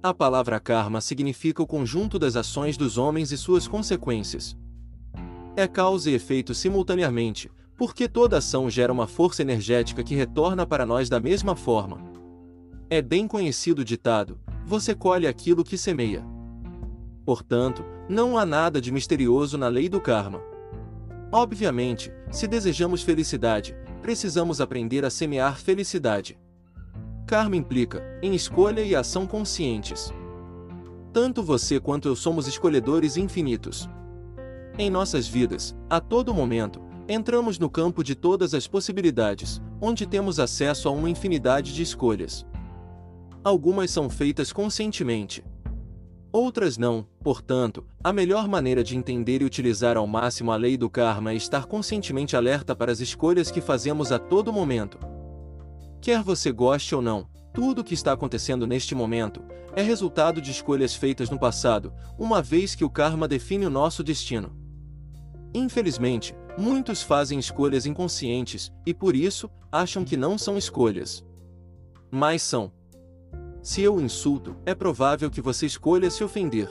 A palavra karma significa o conjunto das ações dos homens e suas consequências. É causa e efeito simultaneamente, porque toda ação gera uma força energética que retorna para nós da mesma forma. É bem conhecido o ditado: você colhe aquilo que semeia. Portanto, não há nada de misterioso na lei do karma. Obviamente, se desejamos felicidade, precisamos aprender a semear felicidade. Karma implica em escolha e ação conscientes. Tanto você quanto eu somos escolhedores infinitos. Em nossas vidas, a todo momento, entramos no campo de todas as possibilidades, onde temos acesso a uma infinidade de escolhas. Algumas são feitas conscientemente. Outras não, portanto, a melhor maneira de entender e utilizar ao máximo a lei do karma é estar conscientemente alerta para as escolhas que fazemos a todo momento. Quer você goste ou não, tudo o que está acontecendo neste momento é resultado de escolhas feitas no passado, uma vez que o karma define o nosso destino. Infelizmente, muitos fazem escolhas inconscientes e por isso acham que não são escolhas. Mas são. Se eu insulto, é provável que você escolha se ofender.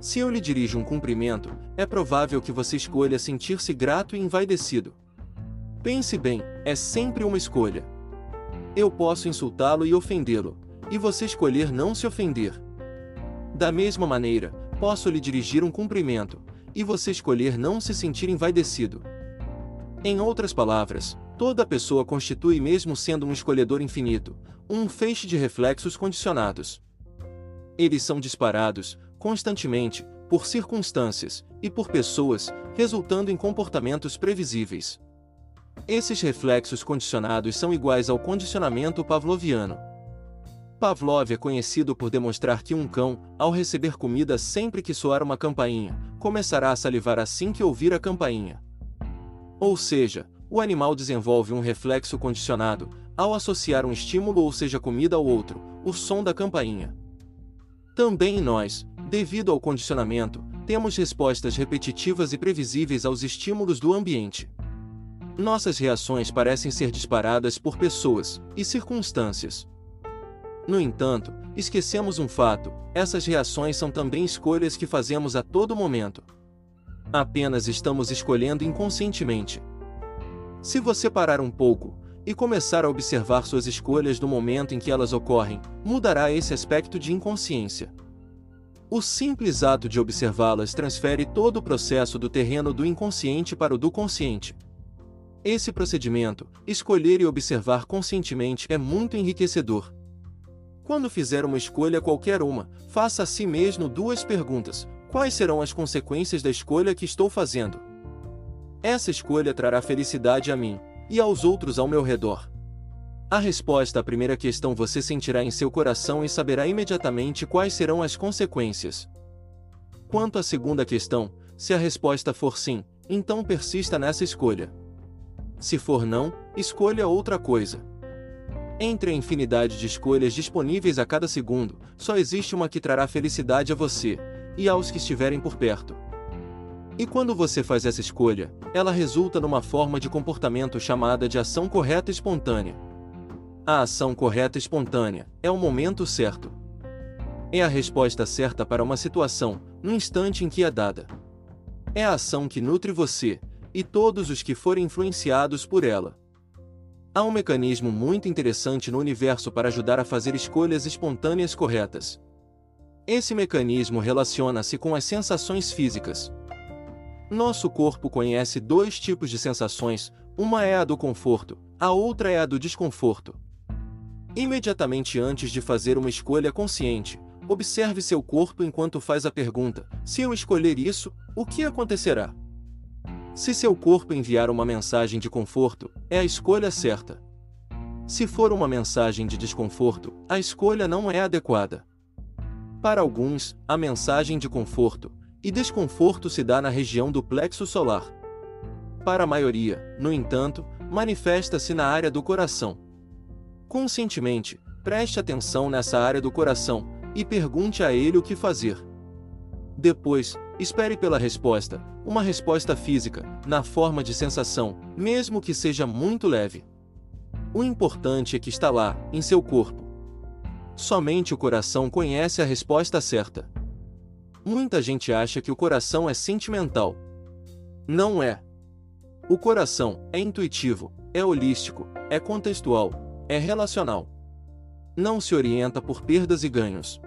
Se eu lhe dirijo um cumprimento, é provável que você escolha sentir-se grato e envaidecido. Pense bem, é sempre uma escolha. Eu posso insultá-lo e ofendê-lo, e você escolher não se ofender. Da mesma maneira, posso lhe dirigir um cumprimento, e você escolher não se sentir envaidecido. Em outras palavras, toda pessoa constitui, mesmo sendo um escolhedor infinito, um feixe de reflexos condicionados. Eles são disparados, constantemente, por circunstâncias e por pessoas, resultando em comportamentos previsíveis. Esses reflexos condicionados são iguais ao condicionamento pavloviano. Pavlov é conhecido por demonstrar que um cão, ao receber comida sempre que soar uma campainha, começará a salivar assim que ouvir a campainha. Ou seja, o animal desenvolve um reflexo condicionado, ao associar um estímulo ou seja comida ao outro, o som da campainha. Também nós, devido ao condicionamento, temos respostas repetitivas e previsíveis aos estímulos do ambiente. Nossas reações parecem ser disparadas por pessoas e circunstâncias. No entanto, esquecemos um fato: essas reações são também escolhas que fazemos a todo momento. Apenas estamos escolhendo inconscientemente. Se você parar um pouco e começar a observar suas escolhas no momento em que elas ocorrem, mudará esse aspecto de inconsciência. O simples ato de observá-las transfere todo o processo do terreno do inconsciente para o do consciente. Esse procedimento, escolher e observar conscientemente, é muito enriquecedor. Quando fizer uma escolha qualquer uma, faça a si mesmo duas perguntas: quais serão as consequências da escolha que estou fazendo? Essa escolha trará felicidade a mim e aos outros ao meu redor. A resposta à primeira questão você sentirá em seu coração e saberá imediatamente quais serão as consequências. Quanto à segunda questão, se a resposta for sim, então persista nessa escolha. Se for não, escolha outra coisa. Entre a infinidade de escolhas disponíveis a cada segundo, só existe uma que trará felicidade a você e aos que estiverem por perto. E quando você faz essa escolha, ela resulta numa forma de comportamento chamada de ação correta espontânea. A ação correta espontânea é o momento certo. É a resposta certa para uma situação, no instante em que é dada. É a ação que nutre você, e todos os que forem influenciados por ela. Há um mecanismo muito interessante no universo para ajudar a fazer escolhas espontâneas corretas. Esse mecanismo relaciona-se com as sensações físicas. Nosso corpo conhece dois tipos de sensações, uma é a do conforto, a outra é a do desconforto. Imediatamente antes de fazer uma escolha consciente, observe seu corpo enquanto faz a pergunta: se eu escolher isso, o que acontecerá? Se seu corpo enviar uma mensagem de conforto, é a escolha certa. Se for uma mensagem de desconforto, a escolha não é adequada. Para alguns, a mensagem de conforto e desconforto se dá na região do plexo solar. Para a maioria, no entanto, manifesta-se na área do coração. Conscientemente, preste atenção nessa área do coração e pergunte a ele o que fazer. Depois, espere pela resposta, uma resposta física, na forma de sensação, mesmo que seja muito leve. O importante é que está lá, em seu corpo. Somente o coração conhece a resposta certa. Muita gente acha que o coração é sentimental. Não é. O coração é intuitivo, é holístico, é contextual, é relacional. Não se orienta por perdas e ganhos.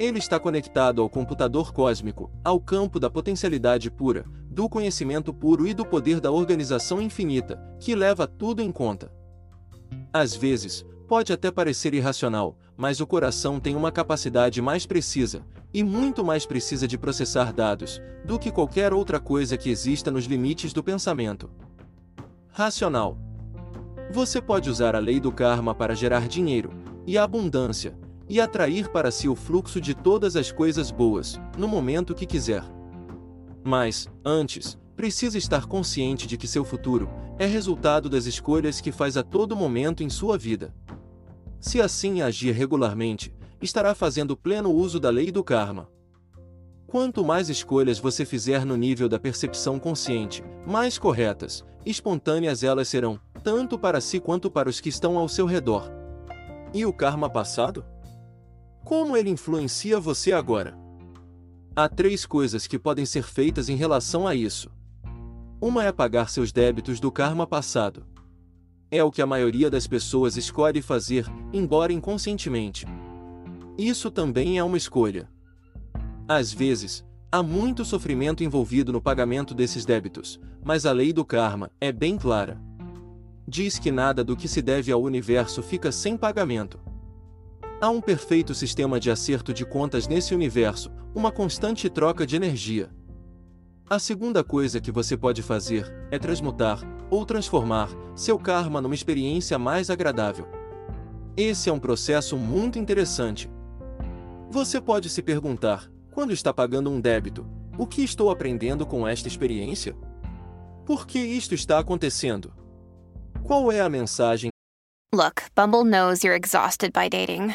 Ele está conectado ao computador cósmico, ao campo da potencialidade pura, do conhecimento puro e do poder da organização infinita, que leva tudo em conta. Às vezes, pode até parecer irracional, mas o coração tem uma capacidade mais precisa, e muito mais precisa de processar dados, do que qualquer outra coisa que exista nos limites do pensamento. Racional. Você pode usar a lei do karma para gerar dinheiro, e abundância, e atrair para si o fluxo de todas as coisas boas, no momento que quiser. Mas, antes, precisa estar consciente de que seu futuro é resultado das escolhas que faz a todo momento em sua vida. Se assim agir regularmente, estará fazendo pleno uso da lei do karma. Quanto mais escolhas você fizer no nível da percepção consciente, mais corretas, espontâneas elas serão, tanto para si quanto para os que estão ao seu redor. E o karma passado? Como ele influencia você agora? Há três coisas que podem ser feitas em relação a isso. Uma é pagar seus débitos do karma passado. É o que a maioria das pessoas escolhe fazer, embora inconscientemente. Isso também é uma escolha. Às vezes, há muito sofrimento envolvido no pagamento desses débitos, mas a lei do karma é bem clara. Diz que nada do que se deve ao universo fica sem pagamento. Há um perfeito sistema de acerto de contas nesse universo, uma constante troca de energia. A segunda coisa que você pode fazer é transmutar, ou transformar, seu karma numa experiência mais agradável. Esse é um processo muito interessante. Você pode se perguntar: quando está pagando um débito, o que estou aprendendo com esta experiência? Por que isto está acontecendo? Qual é a mensagem? Look, Bumble knows you're exhausted by dating.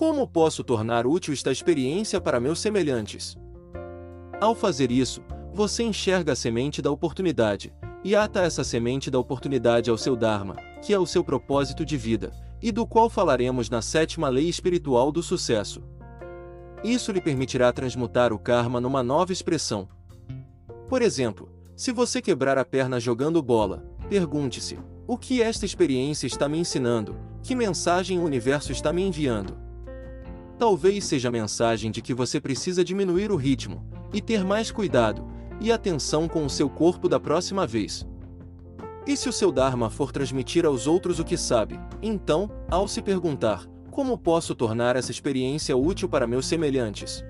Como posso tornar útil esta experiência para meus semelhantes? Ao fazer isso, você enxerga a semente da oportunidade e ata essa semente da oportunidade ao seu Dharma, que é o seu propósito de vida, e do qual falaremos na sétima lei espiritual do sucesso. Isso lhe permitirá transmutar o karma numa nova expressão. Por exemplo, se você quebrar a perna jogando bola, pergunte-se: o que esta experiência está me ensinando? Que mensagem o universo está me enviando? Talvez seja a mensagem de que você precisa diminuir o ritmo e ter mais cuidado e atenção com o seu corpo da próxima vez. E se o seu Dharma for transmitir aos outros o que sabe, então, ao se perguntar: como posso tornar essa experiência útil para meus semelhantes?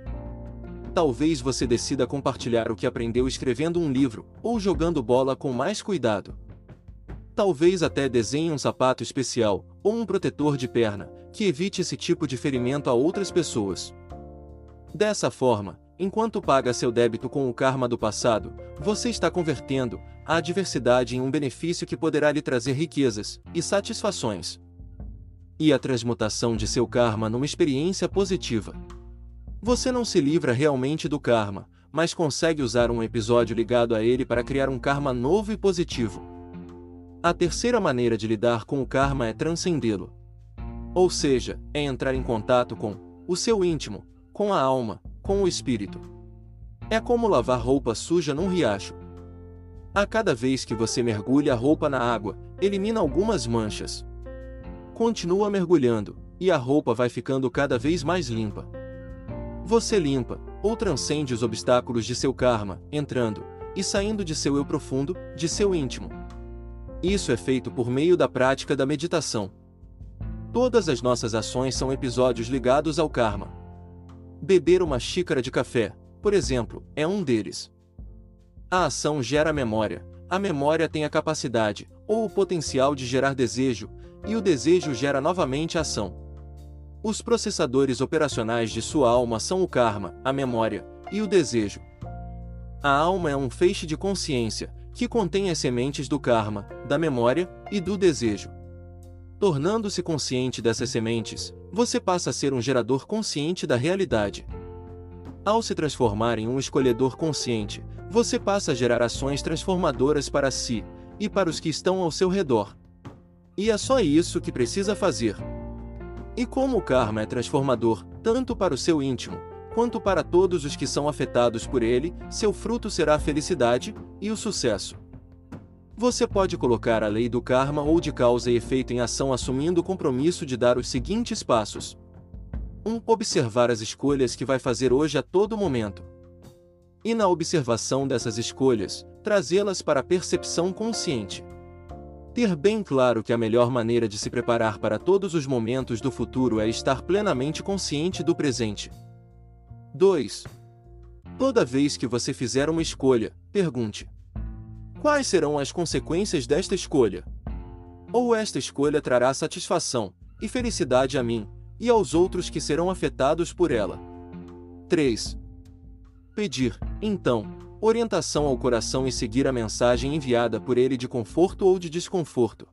Talvez você decida compartilhar o que aprendeu escrevendo um livro ou jogando bola com mais cuidado. Talvez até desenhe um sapato especial ou um protetor de perna que evite esse tipo de ferimento a outras pessoas. Dessa forma, enquanto paga seu débito com o karma do passado, você está convertendo a adversidade em um benefício que poderá lhe trazer riquezas e satisfações. E a transmutação de seu karma numa experiência positiva. Você não se livra realmente do karma, mas consegue usar um episódio ligado a ele para criar um karma novo e positivo. A terceira maneira de lidar com o karma é transcendê-lo. Ou seja, é entrar em contato com o seu íntimo, com a alma, com o espírito. É como lavar roupa suja num riacho. A cada vez que você mergulha a roupa na água, elimina algumas manchas. Continua mergulhando, e a roupa vai ficando cada vez mais limpa. Você limpa, ou transcende os obstáculos de seu karma, entrando e saindo de seu eu profundo, de seu íntimo. Isso é feito por meio da prática da meditação. Todas as nossas ações são episódios ligados ao karma. Beber uma xícara de café, por exemplo, é um deles. A ação gera memória, a memória tem a capacidade, ou o potencial de gerar desejo, e o desejo gera novamente a ação. Os processadores operacionais de sua alma são o karma, a memória e o desejo. A alma é um feixe de consciência, que contém as sementes do karma, da memória e do desejo. Tornando-se consciente dessas sementes, você passa a ser um gerador consciente da realidade. Ao se transformar em um escolhedor consciente, você passa a gerar ações transformadoras para si e para os que estão ao seu redor. E é só isso que precisa fazer. E como o karma é transformador, tanto para o seu íntimo, quanto para todos os que são afetados por ele, seu fruto será a felicidade e o sucesso. Você pode colocar a lei do karma ou de causa e efeito em ação assumindo o compromisso de dar os seguintes passos. 1. Um, observar as escolhas que vai fazer hoje a todo momento. E na observação dessas escolhas, trazê-las para a percepção consciente. Ter bem claro que a melhor maneira de se preparar para todos os momentos do futuro é estar plenamente consciente do presente. 2. Toda vez que você fizer uma escolha, pergunte: Quais serão as consequências desta escolha? Ou esta escolha trará satisfação e felicidade a mim e aos outros que serão afetados por ela? 3. Pedir, então, orientação ao coração e seguir a mensagem enviada por ele de conforto ou de desconforto.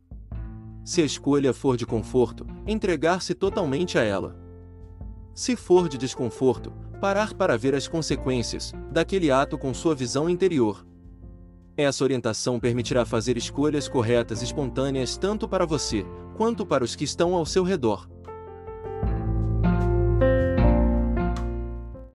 Se a escolha for de conforto, entregar-se totalmente a ela. Se for de desconforto, parar para ver as consequências daquele ato com sua visão interior. Essa orientação permitirá fazer escolhas corretas e espontâneas tanto para você quanto para os que estão ao seu redor.